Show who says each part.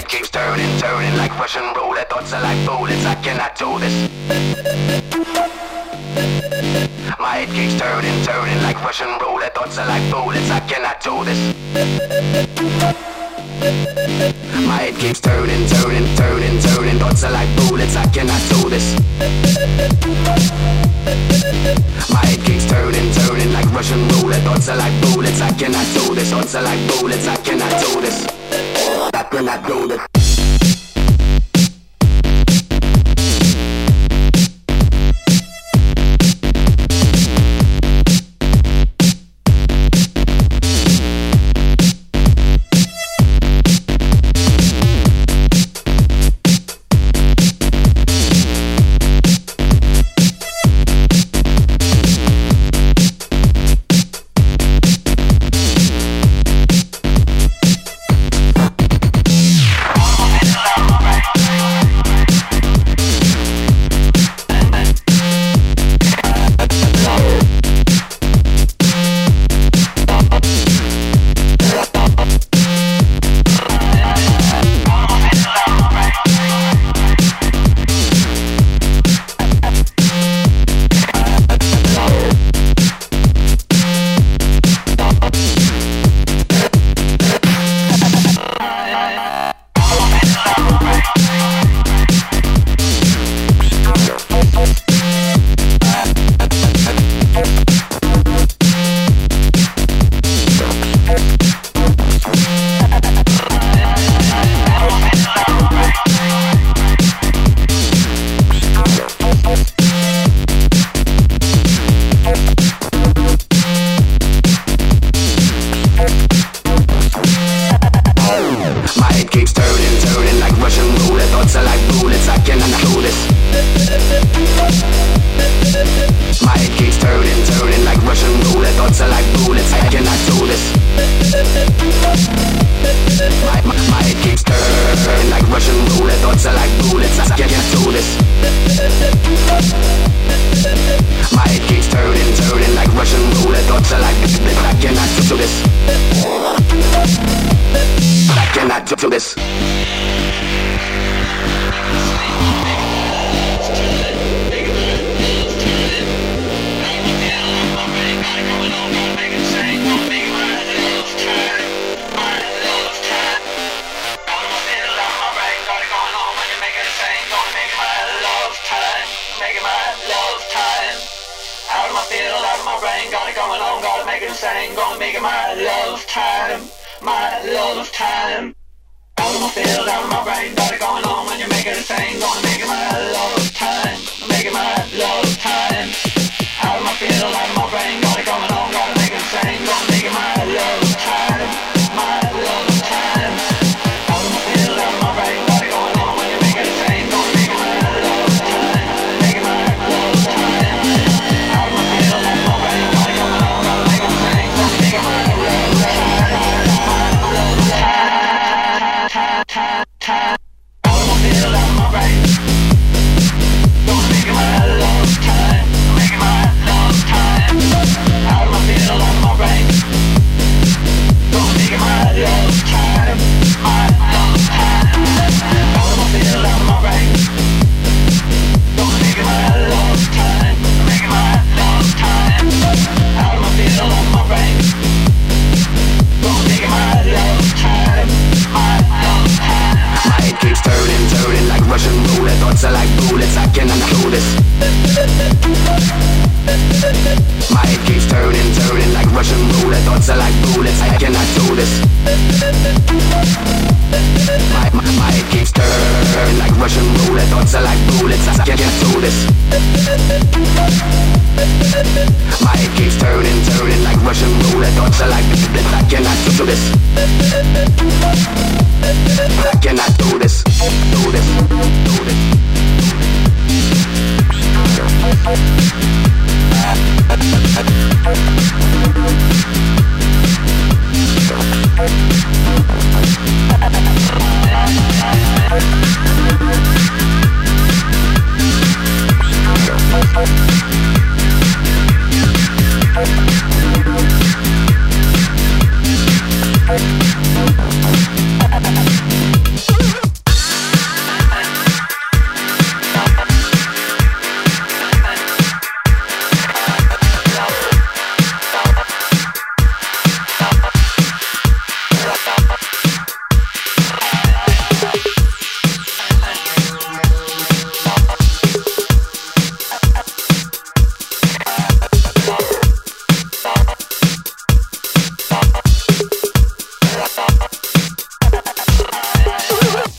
Speaker 1: head keeps turning, turning like Russian roulette. Thoughts are like bullets, I cannot do this. My head keeps turning, turning like Russian roulette. Thoughts are like bullets, I cannot do this. My head keeps turning, turning, turning, turning. Thoughts are like bullets, I cannot do this. My head keeps turning, turning like Russian roulette. Thoughts are like bullets, I cannot do this. Thoughts are like bullets, I cannot do this. I cannot do this. I like bullets. I can't do this.
Speaker 2: brain, gotta go along, gotta make it insane, gonna make it my love time, my love time. Out of my field, out of my brain, gotta go along when you make it insane, gonna make it my love time, make it my love
Speaker 1: Bullets are like bullets, I can't get through this My head keeps turning, turning like Russian roulette. Thoughts are like this, I cannot do this. I cannot do this, do this, do this.